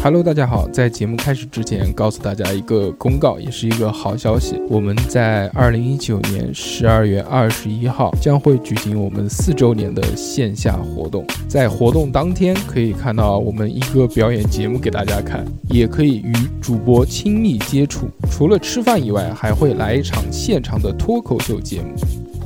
Hello，大家好，在节目开始之前，告诉大家一个公告，也是一个好消息。我们在二零一九年十二月二十一号将会举行我们四周年的线下活动。在活动当天，可以看到我们一哥表演节目给大家看，也可以与主播亲密接触。除了吃饭以外，还会来一场现场的脱口秀节目。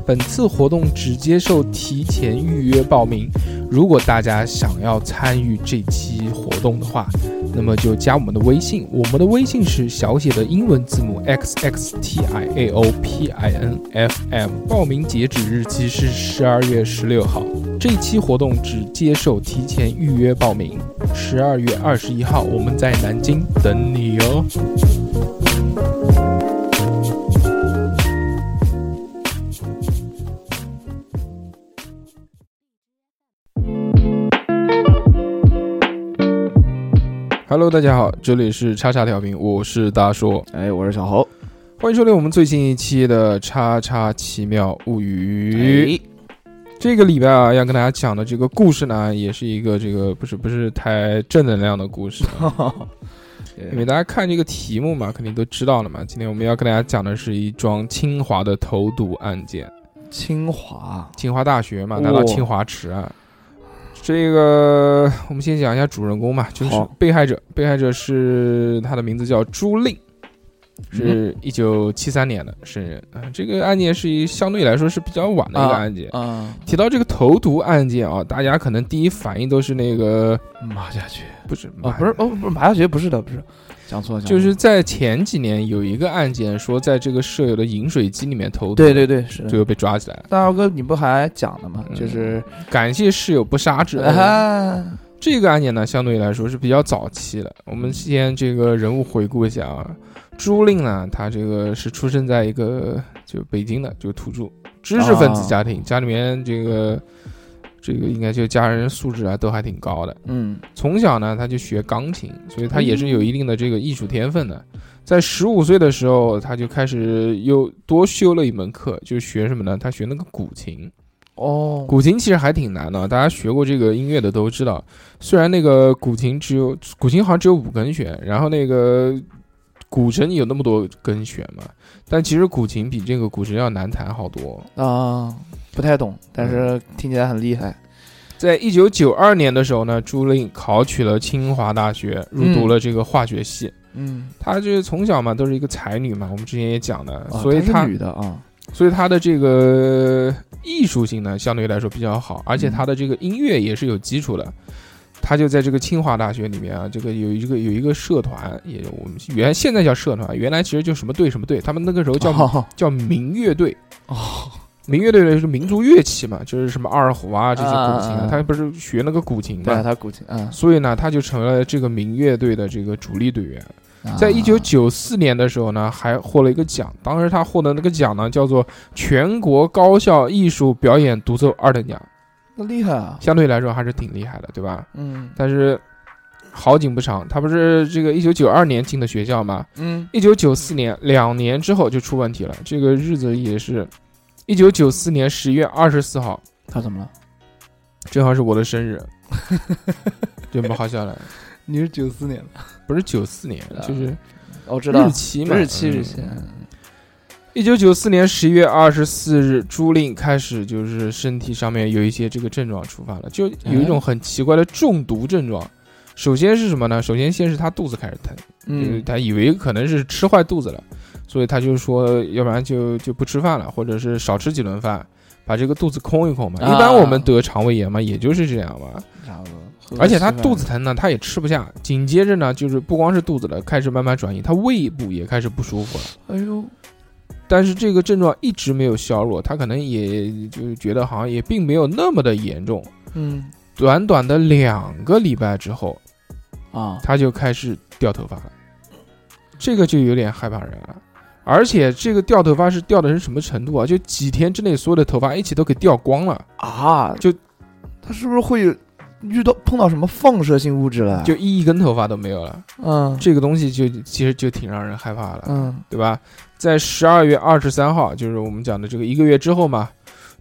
本次活动只接受提前预约报名。如果大家想要参与这期活动的话，那么就加我们的微信，我们的微信是小写的英文字母 x x t i a o p i n f m。报名截止日期是十二月十六号。这期活动只接受提前预约报名。十二月二十一号，我们在南京等你哦。Hello，大家好，这里是叉叉调频，我是大硕，哎，我是小侯。欢迎收听我们最新一期的《叉叉奇妙物语》。这个礼拜啊，要跟大家讲的这个故事呢，也是一个这个不是不是太正能量的故事，因为大家看这个题目嘛，肯定都知道了嘛。今天我们要跟大家讲的是一桩清华的投毒案件，清华清华大学嘛，拿到哦清华池案。这个我们先讲一下主人公吧，就是被害者。被害者是他的名字叫朱令，是一九七三年的生人啊。这个案件是一相对来说是比较晚的一个啊案件。啊，提到这个投毒案件啊，大家可能第一反应都是那个马加爵不是哦，不是哦，不是马加爵，不是的，不是，讲错了，就是在前几年有一个案件说在这个舍友的饮水机里面投毒，对对对，是最后被抓起来了。大哥，你不还讲了吗？嗯就是感谢室友不杀之恩。啊，这个案件呢，相对来说是比较早期的。我们先这个人物回顾一下啊，朱令呢，他这个是出生在一个就北京的，就土著知识分子家庭，家里面这个这个应该就家人素质啊都还挺高的。嗯从小呢，他就学钢琴，所以他也是有一定的这个艺术天分的。在十五岁的时候，他就开始又多修了一门课，就是学什么呢？他学那个古琴。哦，古琴其实还挺难的，大家学过这个音乐的都知道。虽然那个古琴只有古琴好像只有五根弦，然后那个古筝有那么多根弦嘛，但其实古琴比这个古筝要难弹好多。啊，不太懂，但是听起来很厉害。在一九九二年的时候呢，朱令考取了清华大学，入读了这个化学系。嗯，她就是从小嘛都是一个才女嘛，我们之前也讲的，啊所以她她是女的啊，所以她的这个艺术性呢相对来说比较好，而且嗯她的这个音乐也是有基础的。她就在这个清华大学里面啊，这个有一个有一个社团，也我们原现在叫社团，原来其实就什么队什么队，他们那个时候叫、哦叫民乐队。哦，民乐队就是民族乐器嘛，就是什么二胡啊这些古琴他不是学那个古琴对，嘛，他古琴，嗯，所以呢，他就成了这个民乐队的这个主力队员。在啊一九九四年的时候呢，还获了一个奖。当时他获得那个奖呢，叫做全国高校艺术表演独奏二等奖，那厉害啊，相对来说还是挺厉害的，对吧？嗯但是好景不长，他不是这个一九九二年进的学校嘛，嗯，一九九四年两年之后就出问题了。这个日子也是一九九四年十月二十四号，他怎么了？正好是我的生日，就不好笑了。你是九四年的，不是九四年，就是我知道日期嘛，日期嗯日期，一九九四年十一月二十四日，朱令开始就是身体上面有一些这个症状出发了，就有一种很奇怪的中毒症状。首先是什么呢？首先先是他肚子开始疼，嗯他以为可能是吃坏肚子了，所以他就说，要不然就就不吃饭了，或者是少吃几顿饭，把这个肚子空一空嘛。啊一般我们得肠胃炎嘛，也就是这样嘛。差不多。而且他肚子疼呢，他也吃不下，紧接着呢，就是不光是肚子了，开始慢慢转移，他胃部也开始不舒服了。哎呦，但是这个症状一直没有消弱，他可能也就觉得好像也并没有那么的严重。嗯短短的两个礼拜之后，啊，他就开始掉头发了，这个就有点害怕人了。而且这个掉头发是掉的是什么程度啊？就几天之内所有的头发一起都给掉光了，啊，就他是不是会有遇到碰到什么放射性物质了？就一根头发都没有了。嗯这个东西就其实就挺让人害怕了。嗯对吧？在十二月二十三号，就是我们讲的这个一个月之后嘛，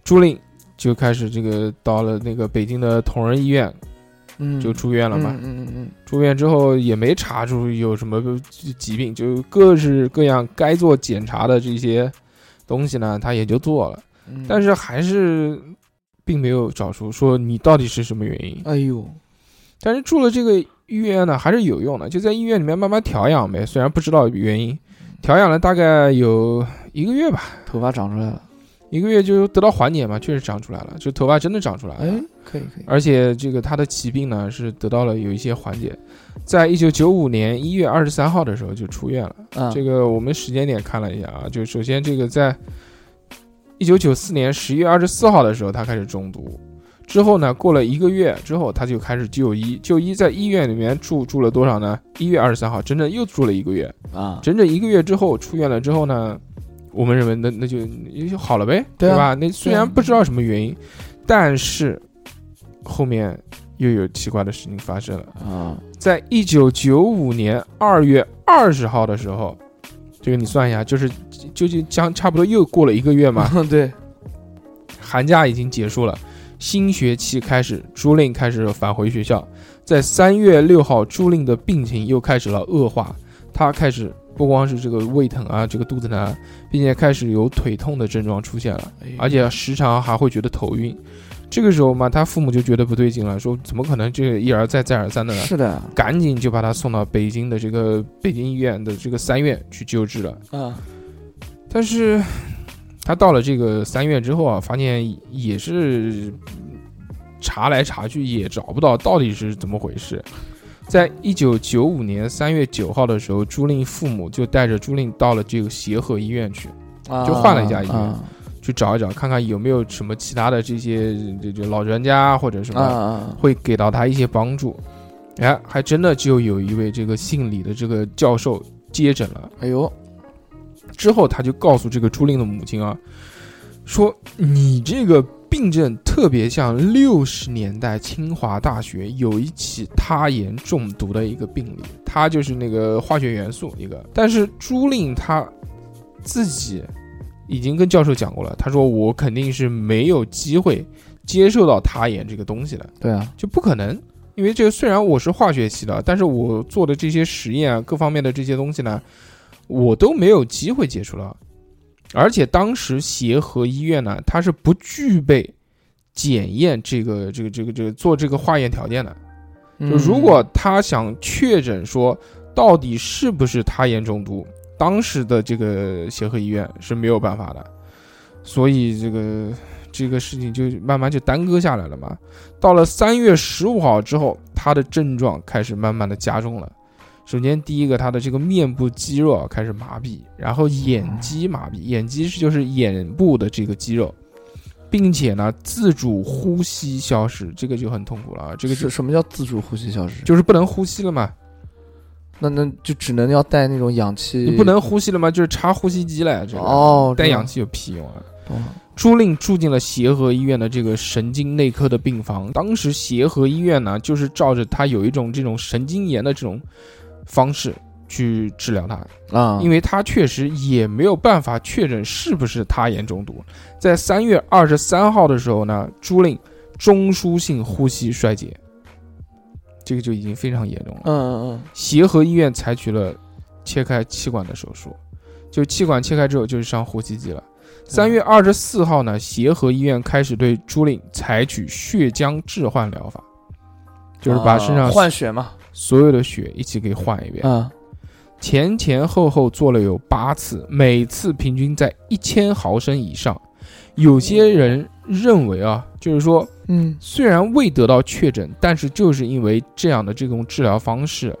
朱令就开始这个到了那个北京的同仁医院嗯，就住院了嘛。嗯嗯嗯住院之后也没查出有什么 疾病，就各式各样该做检查的这些东西呢，他也就做了，嗯，但是还是并没有找出说你到底是什么原因。哎呦，但是住了这个医院呢，还是有用的，就在医院里面慢慢调养呗。虽然不知道原因，调养了大概有一个月吧，头发长出来了，一个月就得到缓解嘛，确实长出来了，就头发真的长出来了。哎，可以可以，而且这个他的疾病呢是得到了有一些缓解，在一九九五年一月二十三号的时候就出院了。啊，这个我们时间点看了一下啊，就首先这个在一九九四年十月二十四号的时候他开始中毒，之后呢过了一个月之后他就开始就医，就医在医院里面住住了多少呢？一月二十三号整整又住了一个月，啊，整整一个月之后出院了之后呢，我们认为那那就也就好了呗，对啊。吧？那虽然不知道什么原因，但是后面又有奇怪的事情发生了。啊，在一九九五年二月二十号的时候，这个你算一下，就是就就将差不多又过了一个月嘛，对，寒假已经结束了，新学期开始，朱令开始返回学校。在三月六号，朱令的病情又开始了恶化，他开始不光是这个胃疼啊，这个肚子疼，并且开始有腿痛的症状出现了，哎而且时常还会觉得头晕。这个时候嘛，他父母就觉得不对劲了，说怎么可能这个一而再再而三的呢？是的，赶紧就把他送到北京的这个北京医院的这个三院去救治了。啊，但是他到了这个三院之后啊，发现也是查来查去也找不到到底是怎么回事。在一九九五年三月九号的时候，朱令父母就带着朱令到了这个协和医院去，就换了一家医院啊去找一找，看看有没有什么其他的这些这这老专家或者什啊么啊，会给到他一些帮助。哎，还真的就有一位这个姓李的这个教授接诊了。哎呦，之后，他就告诉这个朱令的母亲啊，说你这个病症特别像六十年代清华大学有一起他盐中毒的一个病例，他就是那个化学元素一个。但是朱令他自己已经跟教授讲过了，他说我肯定是没有机会接受到他盐这个东西的。对啊，就不可能，因为这个虽然我是化学系的，但是我做的这些实验啊，各方面的这些东西呢，我都没有机会接触到。而且当时协和医院呢，它是不具备检验这个这个这个这个做这个化验条件的。就嗯如果他想确诊说到底是不是他盐中毒，当时的这个协和医院是没有办法的，所以这个这个事情就慢慢就耽搁下来了嘛。到了三月十五号之后，他的症状开始慢慢的加重了。首先，第一个，他的这个面部肌肉啊开始麻痹，然后眼肌麻痹，眼肌是就是眼部的这个肌肉，并且呢，自主呼吸消失，这个就很痛苦了啊。这个就是什么叫自主呼吸消失？就是不能呼吸了嘛，那那就只能要带那种氧气，你不能呼吸了吗？就是插呼吸机了，这个哦，带氧气有屁用啊！朱令住进了协和医院的这个神经内科的病房。当时协和医院呢，就是照着他有一种这种神经炎的这种方式去治疗他，啊，因为他确实也没有办法确诊是不是他盐中毒。在三月二十三号的时候呢，朱令中枢性呼吸衰竭，这个就已经非常严重了。嗯嗯嗯。协和医院采取了切开气管的手术，就气管切开之后就是上呼吸机了。三月二十四号呢，协和医院开始对朱令采取血浆置换疗法，就是把身上啊换血嘛，所有的血一起给换一遍，嗯。前前后后做了有八次，每次平均在一千毫升以上。有些人认为啊，就是说嗯虽然未得到确诊，但是就是因为这样的这种治疗方式，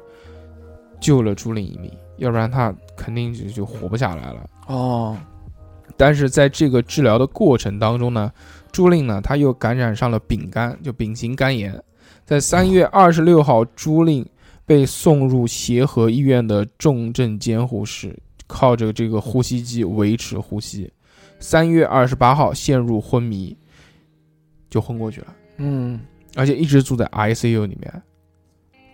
救了朱令一命，要不然他肯定就就活不下来了。哦，但是在这个治疗的过程当中呢，朱令呢他又感染上了丙肝，就丙型肝炎。在三月二十六号，朱令被送入协和医院的重症监护室，靠着这个呼吸机维持呼吸。三月二十八号陷入昏迷，就昏过去了。嗯。而且一直住在 ICU 里面，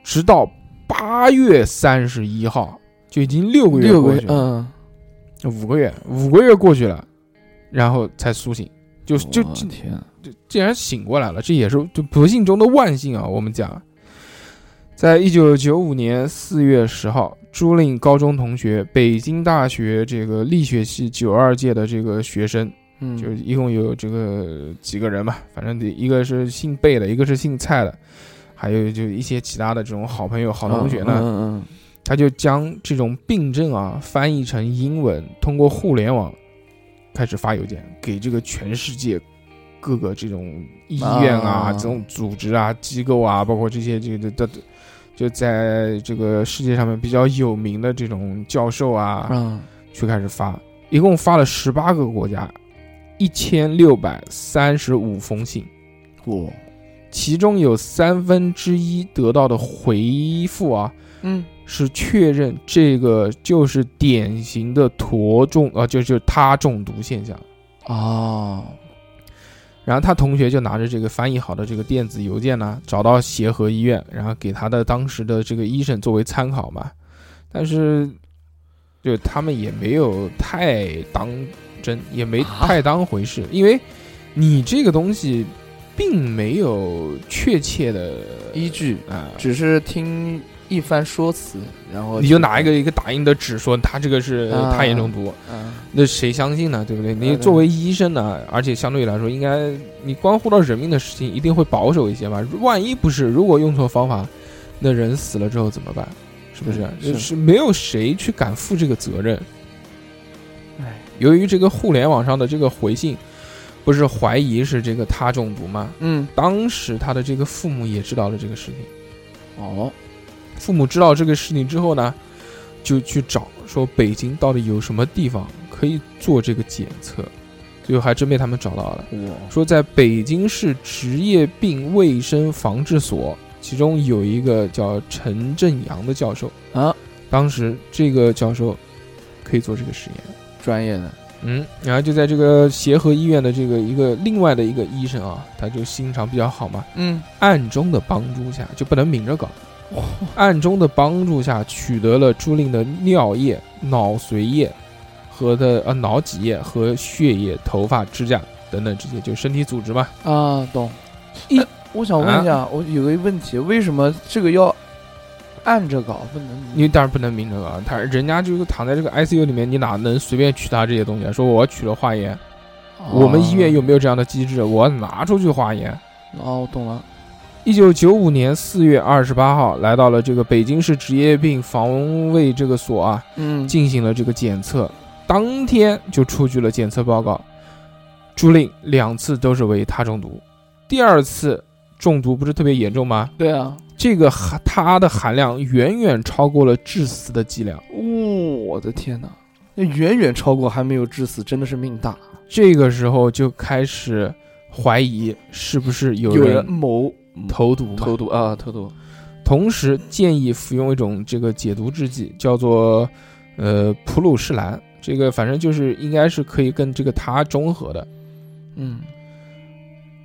直到八月三十一号，就已经六个月过去，了，嗯，五个月，五个月过去了，然后才苏醒，就就天，就竟然醒过来了，这也是就不幸中的万幸啊！我们讲，在一九九五年四月十号，朱令高中同学，北京大学这个力学系九二届的这个学生，嗯，就一共有这个几个人吧，反正得一个是姓贝的，一个是姓蔡的，还有就一些其他的这种好朋友、好同学呢，嗯嗯他就将这种病症啊翻译成英文，通过互联网开始发邮件给这个全世界各个这种医院啊、啊这种组织啊、机构啊，包括这些这个的，就在这个世界上面比较有名的这种教授啊，嗯。去开始发，一共发了十八个国家，一千六百三十五封信。嗯，哇，其中有三分之一得到的回复啊，嗯是确认这个就是典型的驼中啊，就就是他中毒现象。哦，然后他同学就拿着这个翻译好的这个电子邮件呢，找到协和医院，然后给他的当时的这个医生作为参考嘛。但是，就他们也没有太当真，也没啊太当回事，因为你这个东西并没有确切的依据啊，只是听一番说辞，然后你就拿一个一个打印的纸说他这个是啊他严中毒，嗯那谁相信呢？对不对？你作为医生呢，而且相对来说，应该你关乎到人命的事情，一定会保守一些吧？万一不是，如果用错方法，那人死了之后怎么办？是不是？嗯是就是没有谁去敢负这个责任。哎，由于这个互联网上的这个回信，不是怀疑是这个他中毒吗？嗯当时他的这个父母也知道了这个事情。哦，父母知道这个事情之后呢，就去找说北京到底有什么地方可以做这个检测，最后还真被他们找到了。说在北京市职业病卫生防治所，其中有一个叫陈振阳的教授啊，当时这个教授可以做这个实验。专业的，嗯，然后就在这个协和医院的这个一个另外的一个医生啊，他就心肠比较好嘛，嗯暗中的帮助下，就不能明着搞。暗中的帮助下，取得了朱令的尿液、脑髓液和的呃脑脊液和血液、头发、指甲等等这些，就身体组织嘛。啊，懂。一哎我想问一下，我有个问题，为什么这个要按着搞，不能？因为当然不能明着搞，他人家就是躺在这个 ICU 里面，你哪能随便取他这些东西啊？说我取了化验，我们医院有没有这样的机制？我拿出去化验。哦，我懂了。一九九五年四月二十八号，来到了这个北京市职业病防卫这个所啊，嗯，进行了这个检测，当天就出具了检测报告，朱令两次都是为他中毒，第二次中毒不是特别严重吗？对啊。这个含它的含量远远超过了致死的剂量，哦，我的天哪，那远远超过还没有致死，真的是命大。这个时候就开始怀疑是不是有有人人谋投毒投毒啊，投毒。同时建议服用一种这个解毒制剂，叫做呃普鲁士蓝，这个反正就是应该是可以跟这个它中和的。嗯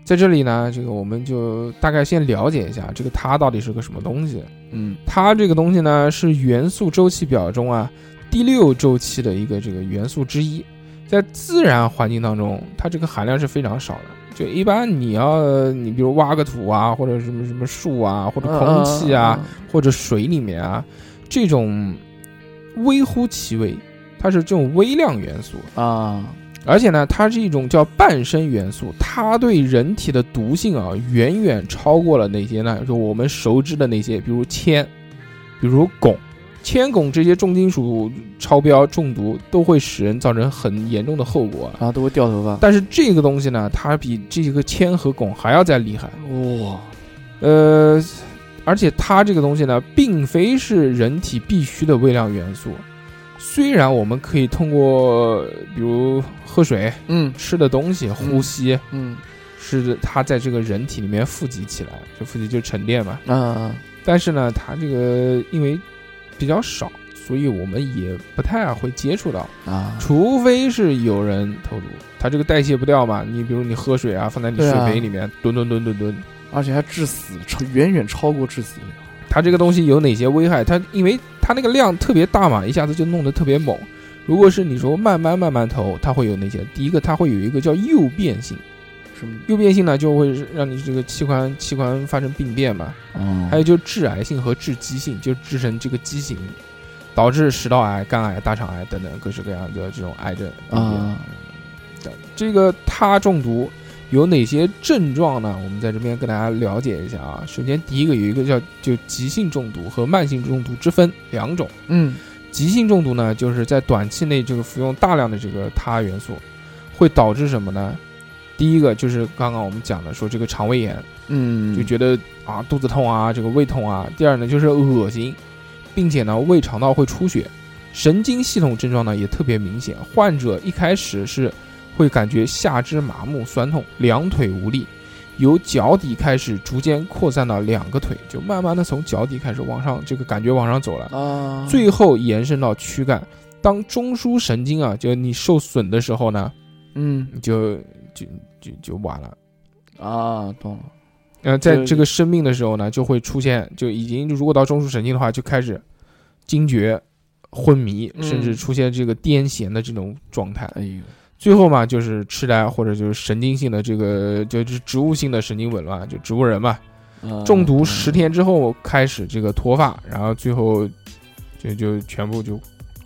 在这里呢，这个我们就大概先了解一下这个它到底是个什么东西。嗯它这个东西呢是元素周期表中啊第六周期的一个这个元素之一，在自然环境当中，它这个含量是非常少的。就一般你要你比如挖个土啊，或者什么什么树啊，或者空气啊，或者水里面啊，这种微乎其微，它是这种微量元素。啊，而且呢，它是一种叫半生元素，它对人体的毒性啊，远远超过了那些呢？就我们熟知的那些，比如铅，比如汞、铅、汞这些重金属超标中毒，都会使人造成很严重的后果。啊都会掉头发。但是这个东西呢，它比这个铅和汞还要再厉害。哇，呃，而且它这个东西呢，并非是人体必需的微量元素。虽然我们可以通过比如喝水、嗯。吃的东西、呼吸，嗯。是它在这个人体里面富集起来，这富集就沉淀嘛。啊但是呢，它这个因为比较少，所以我们也不太会接触到，啊，除非是有人投毒，它这个代谢不掉嘛。你比如你喝水啊，放在你水杯里面吨吨吨吨吨，而且还致死，超远远超过致死率。它这个东西有哪些危害？它因为它那个量特别大嘛，一下子就弄得特别猛。如果是你说慢慢慢慢投，它会有哪些？第一个，它会有一个叫诱变性，什什么？诱变性呢就会让你这个器官器官发生病变嘛，哦还有就是致癌性和致畸性，就致成这个畸形，导致食道癌、肝癌、大肠癌等等各式各样的这种癌症。啊，这个它中毒有哪些症状呢？我们在这边跟大家了解一下啊。首先，第一个有一个叫就急性中毒和慢性中毒之分两种。嗯急性中毒呢，就是在短期内这个服用大量的这个它元素，会导致什么呢？第一个就是刚刚我们讲的，说这个肠胃炎，嗯，就觉得啊肚子痛啊，这个胃痛啊。第二呢就是恶心，并且呢胃肠道会出血，神经系统症状呢也特别明显。患者一开始是会感觉下肢麻木、酸痛，两腿无力，由脚底开始逐渐扩散到两个腿，就慢慢的从脚底开始往上，这个感觉往上走了。啊，最后延伸到躯干。当中枢神经啊，就你受损的时候呢，嗯你就就就就完了。啊，懂了，呃，在这个生病的时候呢，就会出现，就已经如果到中枢神经的话，就开始惊厥、昏迷，嗯甚至出现这个癫痫的这种状态。哎呦，最后嘛，就是痴呆或者就是神经性的这个就是植物性的神经紊乱，就植物人嘛。啊中毒十天之后开始这个脱发，然后最后就就全部就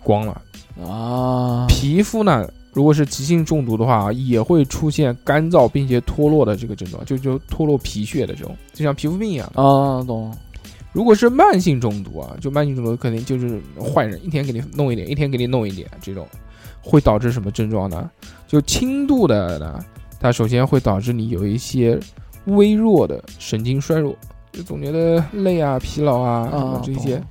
光了。啊，皮肤呢，如果是急性中毒的话，也会出现干燥并且脱落的这个症状，就就脱落皮屑的这种，就像皮肤病一样的。啊，懂，如果是慢性中毒啊，就慢性中毒肯定就是坏人，一天给你弄一点，一天给你弄一点，这种会导致什么症状呢？就轻度的呢，它首先会导致你有一些微弱的神经衰弱，就总觉得累啊、疲劳啊什么啊，这些，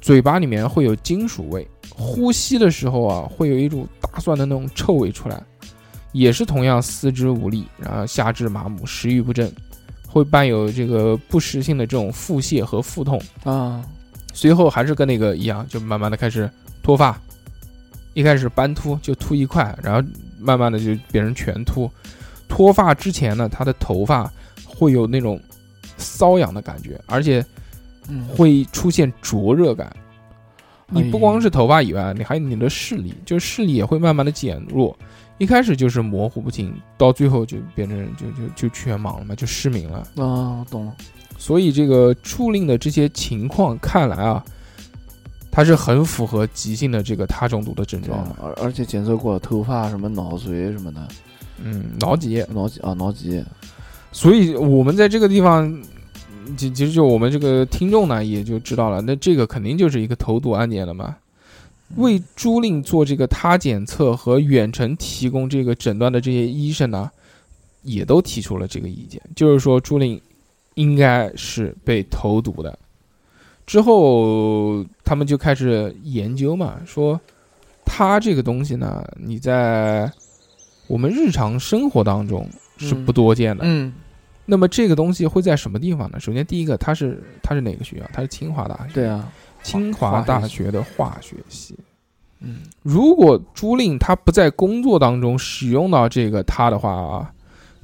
嘴巴里面会有金属味，呼吸的时候啊会有一种大蒜的那种臭味出来，也是同样四肢无力，然后下肢麻木，食欲不振，会伴有这个不时性的这种腹泻和腹痛，啊，随后还是跟那个一样，就慢慢的开始脱发，一开始斑秃就秃一块，然后慢慢的就变成全秃。脱发之前呢，他的头发会有那种瘙痒的感觉，而且嗯，会出现灼热感。你不光哎是头发以外，你还有你的视力，就视力也会慢慢的减弱。一开始就是模糊不清，到最后就变成就就就全盲了嘛，就失明了。啊，懂了，所以这个初令的这些情况看来啊，它是很符合急性的这个他中毒的症状的。而而且检测过头发什么脑髓什么的，嗯，脑脊。脑脊啊脑脊，所以我们在这个地方，其其实就我们这个听众呢也就知道了，那这个肯定就是一个投毒案件了嘛。为朱令做这个他检测和远程提供这个诊断的这些医生呢，也都提出了这个意见，就是说朱令应该是被投毒的。之后他们就开始研究嘛，说它这个东西呢，你在我们日常生活当中是不多见的。嗯，那么这个东西会在什么地方呢？首先第一个，它是它是哪个学校？它是清华大学。对啊，清华大学的化学系。嗯，如果朱令他不在工作当中使用到这个它的话啊，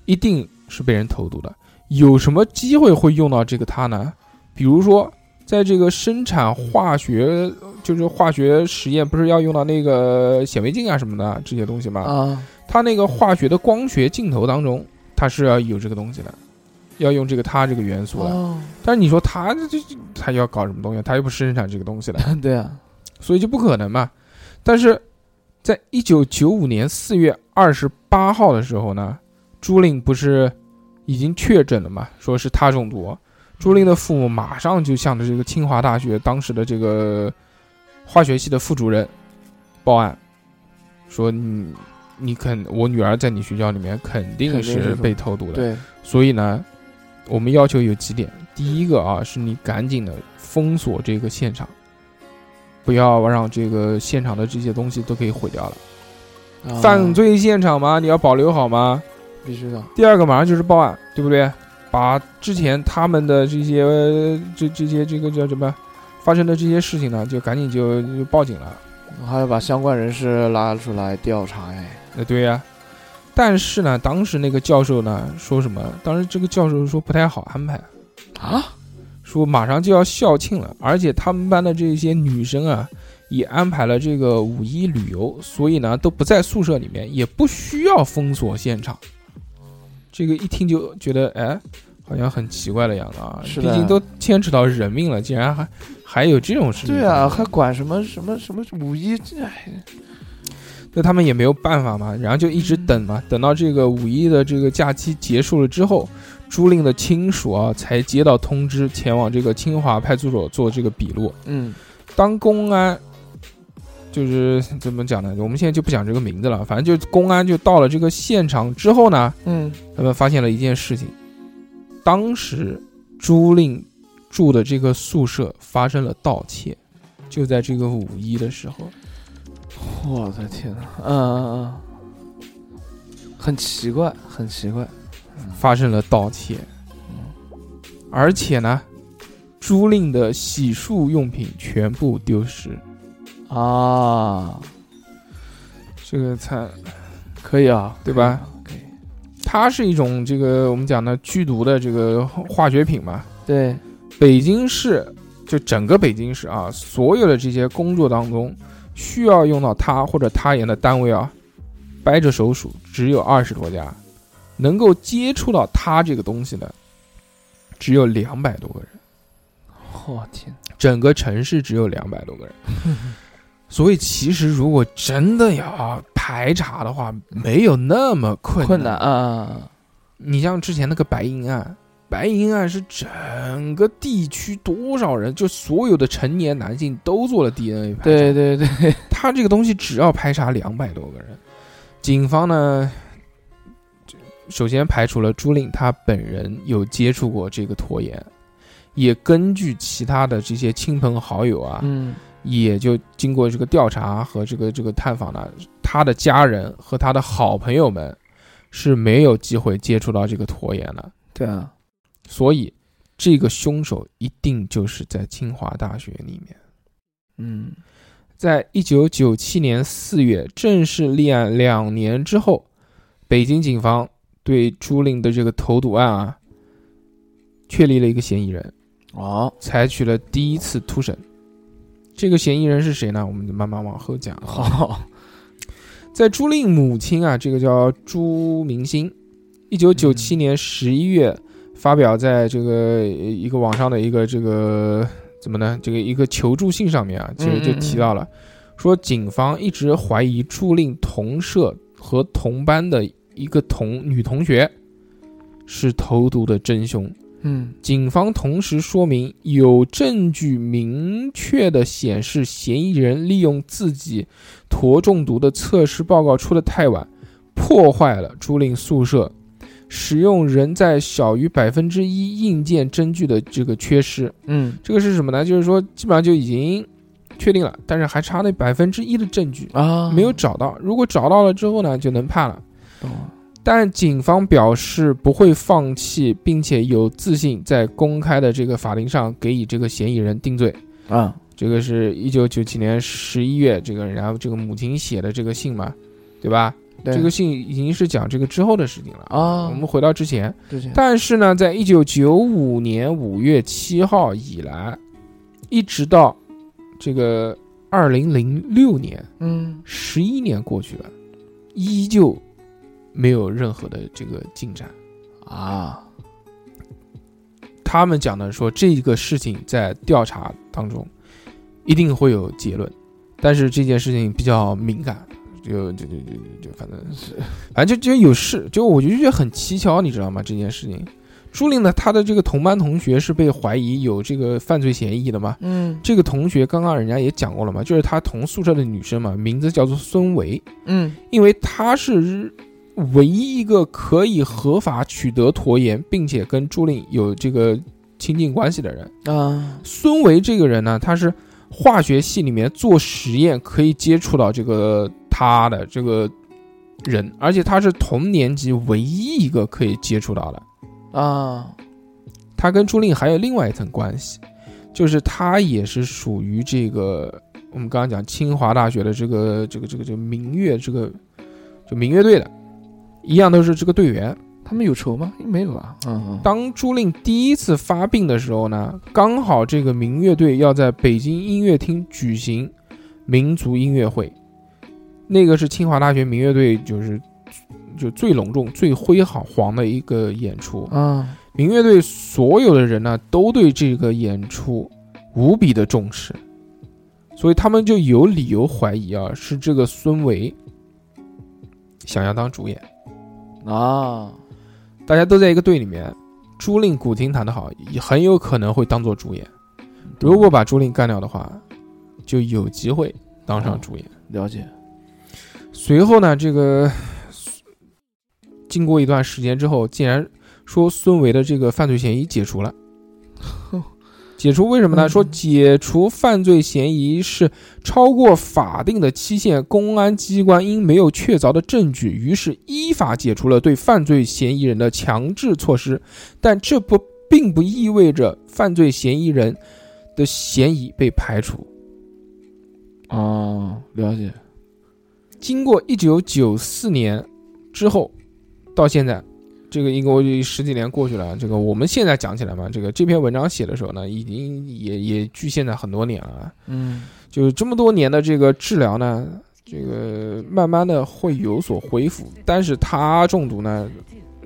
一定是被人投毒的。有什么机会会用到这个它呢？比如说，在这个生产化学，就是化学实验，不是要用到那个显微镜啊什么的这些东西吗？啊，它那个化学的光学镜头当中，它是要有这个东西的，要用这个它这个元素的。哦，但是你说它这这这他要搞什么东西？它又不生产这个东西的，对啊，所以就不可能嘛。但是在一九九五年四月二十八号的时候呢，朱令不是已经确诊了嘛，说是他中毒。朱令的父母马上就向着这个清华大学当时的这个化学系的副主任报案，说你你肯我女儿在你学校里面肯定是被投毒的，对，所以呢，我们要求有几点。第一个啊，是你赶紧的封锁这个现场，不要让这个现场的这些东西都可以毁掉了。啊犯罪现场嘛，你要保留好吗？必须的，第二个马上就是报案，对不对？把之前他们的这些呃这这些这个叫什么发生的这些事情呢，就赶紧就就报警了。还要把相关人士拉出来调查，哎，呃，对呀、但是呢，当时那个教授呢说什么？当时这个教授说不太好安排。啊，说马上就要校庆了，而且他们班的这些女生啊，也安排了这个五一旅游，所以呢都不在宿舍里面，也不需要封锁现场。这个一听就觉得，哎，好像很奇怪的样子啊。是的毕竟都牵扯到人命了，竟然还还有这种事情。对啊，还管什么什么什么五一？哎，那他们也没有办法嘛，然后就一直等嘛，等到这个五一的这个假期结束了之后，朱令的亲属啊才接到通知，前往这个清华派出所做这个笔录。嗯当公安就是怎么讲呢？我们现在就不讲这个名字了，反正就公安就到了这个现场之后呢，嗯，他们发现了一件事情，当时朱令住的这个宿舍发生了盗窃，就在这个五一的时候。我的天呐，嗯嗯嗯，很奇怪，很奇怪。发生了盗窃，嗯而且呢，朱令的洗漱用品全部丢失。啊，这个才可以啊，对吧？可以，它是一种这个我们讲的剧毒的这个化学品嘛。对，北京市就整个北京市啊，所有的这些工作当中需要用到它或者它盐的单位啊，掰着手数只有二十多家，能够接触到它这个东西的只有两百多个人。我天，整个城市只有两百多个人，所以其实如果真的要排查的话，没有那么困困难啊！你像之前那个白银案，白银案是整个地区多少人，就所有的成年男性都做了 DNA 排查。对对对，他这个东西只要排查两百多个人，警方呢，首先排除了朱令他本人有接触过这个拖延，也根据其他的这些亲朋好友啊，嗯也就经过这个调查和这个这个探访呢，他的家人和他的好朋友们是没有机会接触到这个拖延的，对啊，所以这个凶手一定就是在清华大学里面。嗯在一九九七年四月正式立案两年之后，北京警方对朱令的这个投毒案啊，确立了一个嫌疑人，哦，采取了第一次突审。这个嫌疑人是谁呢？我们就慢慢往后讲。好，在朱令母亲啊，这个叫朱明星，一九九七年十一月发表在这个一个网上的一个这个怎么呢？这个一个求助信上面啊，其实就提到了，说警方一直怀疑朱令同社和同班的一个同女同学是投毒的真凶。嗯警方同时说明，有证据明确的显示，嫌疑人利用自己铊中毒的测试报告出的太晚，破坏了租赁宿舍，使用人在小于百分之一硬件证据的这个缺失。嗯这个是什么呢？就是说，基本上就已经确定了，但是还差那百分之一的证据啊，没有找到。如果找到了之后呢，就能判了。懂了，但警方表示不会放弃，并且有自信在公开的这个法庭上给予这个嫌疑人定罪。啊，这个是一九九七年十一月，这个然后这个母亲写的这个信嘛，对吧？对这个信已经是讲这个之后的事情了。啊，我们回到之前，之前但是呢，在一九九五年五月七号以来，一直到这个二零零六年，嗯十一年过去了，依旧没有任何的这个进展。啊，他们讲的说这个事情在调查当中一定会有结论，但是这件事情比较敏感，就就就就就反正是，反正就就有事，就我就觉得很蹊跷，你知道吗？这件事情，朱令呢，他的这个同班同学是被怀疑有这个犯罪嫌疑的嘛？嗯这个同学刚刚人家也讲过了嘛，就是他同宿舍的女生嘛，名字叫做孙维，嗯因为她是唯一一个可以合法取得陀岩，并且跟朱令有这个亲近关系的人。啊，孙维这个人呢，他是化学系里面做实验可以接触到这个他的这个人，而且他是同年级唯一一个可以接触到的。啊，他跟朱令还有另外一层关系，就是他也是属于这个我们刚刚讲清华大学的这个这个这个这个民乐这个就民乐队的，一样都是这个队员。他们有仇吗？没有啊，嗯嗯，当朱令第一次发病的时候呢，刚好这个民乐队要在北京音乐厅举行民族音乐会，那个是清华大学民乐队就是就最隆重、最辉煌煌的一个演出。啊，民乐队所有的人呢，都对这个演出无比的重视，所以他们就有理由怀疑啊，是这个孙维想要当主演。啊，大家都在一个队里面，朱令古琴弹得好，也很有可能会当做主演。如果把朱令干掉的话，就有机会当上主演。了解，随后呢，这个经过一段时间之后，竟然说孙维的这个犯罪嫌疑解除了。解除为什么呢？嗯说解除犯罪嫌疑是超过法定的期限，公安机关因没有确凿的证据，于是依法解除了对犯罪嫌疑人的强制措施。但这不并不意味着犯罪嫌疑人的嫌疑被排除。哦，了解，经过一九九四年之后到现在，这个应该十几年过去了。这个我们现在讲起来嘛，这个这篇文章写的时候呢，已经也也距现在很多年了。嗯，就是这么多年的这个治疗呢，这个慢慢的会有所恢复，但是它中毒呢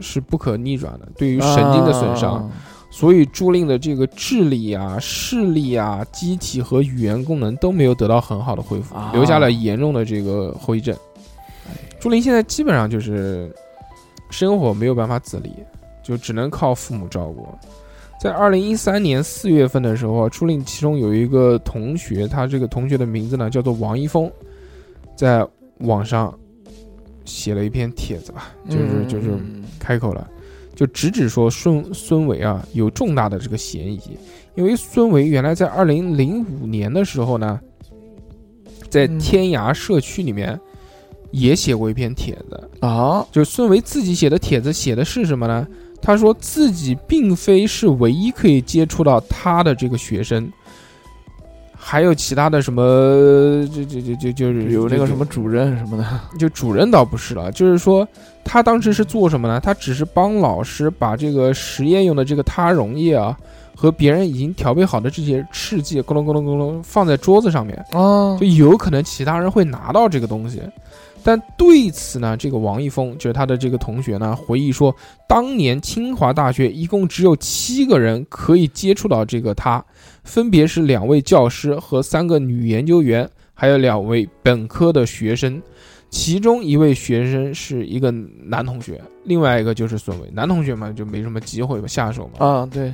是不可逆转的，对于神经的损伤。啊所以朱令的这个智力啊、视力啊、机体和语言功能都没有得到很好的恢复，啊留下了严重的这个后遗症。朱令现在基本上就是生活没有办法自理，就只能靠父母照顾。在二零一三年四月份的时候，初令其中有一个同学，他这个同学的名字呢叫做王一峰，在网上写了一篇帖子吧，就是嗯。就是嗯开口了，就直指说孙孙伟啊有重大的这个嫌疑，因为孙伟原来在二零零五年的时候呢，在嗯。天涯社区里面也写过一篇帖子，啊，就是孙维自己写的帖子，写的是什么呢？他说自己并非是唯一可以接触到他的这个学生，还有其他的什么，就就就就就是有那个什么。么主任什么的，就主任倒不是了，就是说他当时是做什么呢？他只是帮老师把这个实验用的这个他溶液啊，和别人已经调配好的这些试剂咕隆咕隆咕隆放在桌子上面，啊就有可能其他人会拿到这个东西。但对此呢，这个王一峰就是他的这个同学呢，回忆说，当年清华大学一共只有七个人可以接触到这个他，分别是两位教师和三个女研究员，还有两位本科的学生。其中一位学生是一个男同学，另外一个就是孙伟。男同学嘛，就没什么机会吧，下手嘛。啊，对，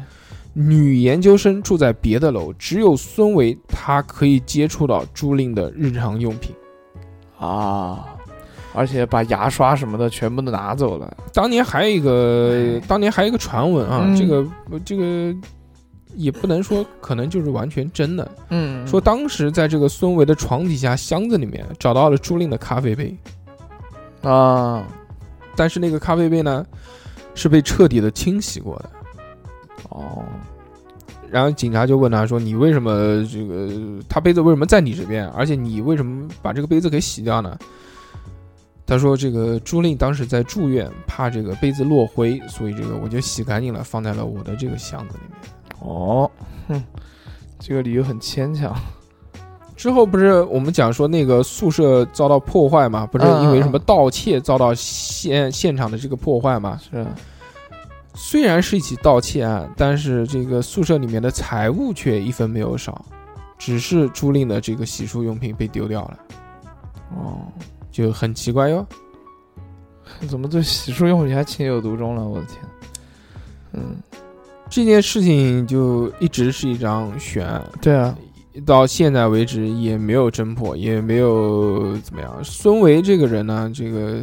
女研究生住在别的楼，只有孙维他可以接触到朱令的日常用品。啊，而且把牙刷什么的全部都拿走了，当年还有一个，当年还有一个传闻啊，嗯。这个这个也不能说可能就是完全真的，嗯。说当时在这个孙维的床底下箱子里面找到了朱令的咖啡杯，啊，但是那个咖啡杯呢是被彻底的清洗过的。哦，然后警察就问他说：“你为什么这个他杯子为什么在你这边？而且你为什么把这个杯子给洗掉呢？”他说：“这个朱令当时在住院，怕这个杯子落灰，所以这个我就洗干净了，放在了我的这个箱子里面。哦，哼，这个理由很牵强，之后不是我们讲说那个宿舍遭到破坏嘛？不是因为什么盗窃遭到现现场的这个破坏嘛？是虽然是一起盗窃案，但是这个宿舍里面的财物却一分没有少，只是朱令的这个洗漱用品被丢掉了。”哦，就很奇怪哟。怎么对洗漱用品还情有独钟了？我的天，嗯，这件事情就一直是一张悬案，对啊，到现在为止也没有侦破，也没有怎么样。孙维这个人呢，这个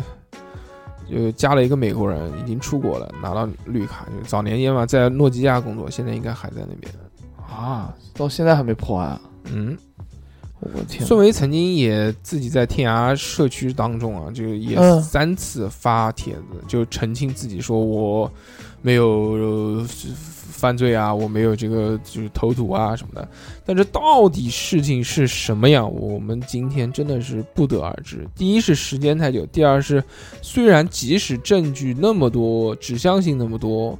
就加了一个美国人，已经出国了，拿到绿卡。就早年间嘛，在诺基亚工作，现在应该还在那边。啊，到现在还没破案啊，嗯，我的天，孙维曾经也自己在天涯社区当中啊，就也嗯三次发帖子，就澄清自己说我没有呃犯罪啊，我没有这个就是投毒啊什么的。但这到底事情是什么样，我们今天真的是不得而知。第一是时间太久，第二是虽然即使证据那么多，指向性那么多。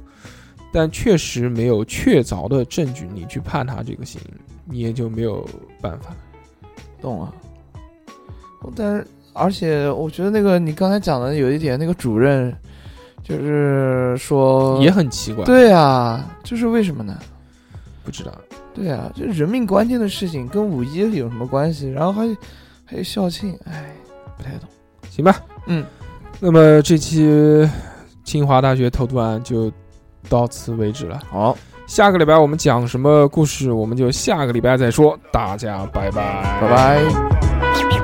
但确实没有确凿的证据，你去判他这个刑，你也就没有办法。懂了。但是而且我觉得那个你刚才讲的有一点，那个主任就是说也很奇怪。，对啊，就是为什么呢？不知道。对啊，这人命关天的事情跟五一有什么关系？然后还还有校庆，哎，不太懂。行吧，嗯，那么这期清华大学投毒案就到此为止了。好，下个礼拜我们讲什么故事，我们就下个礼拜再说。大家拜拜，拜拜。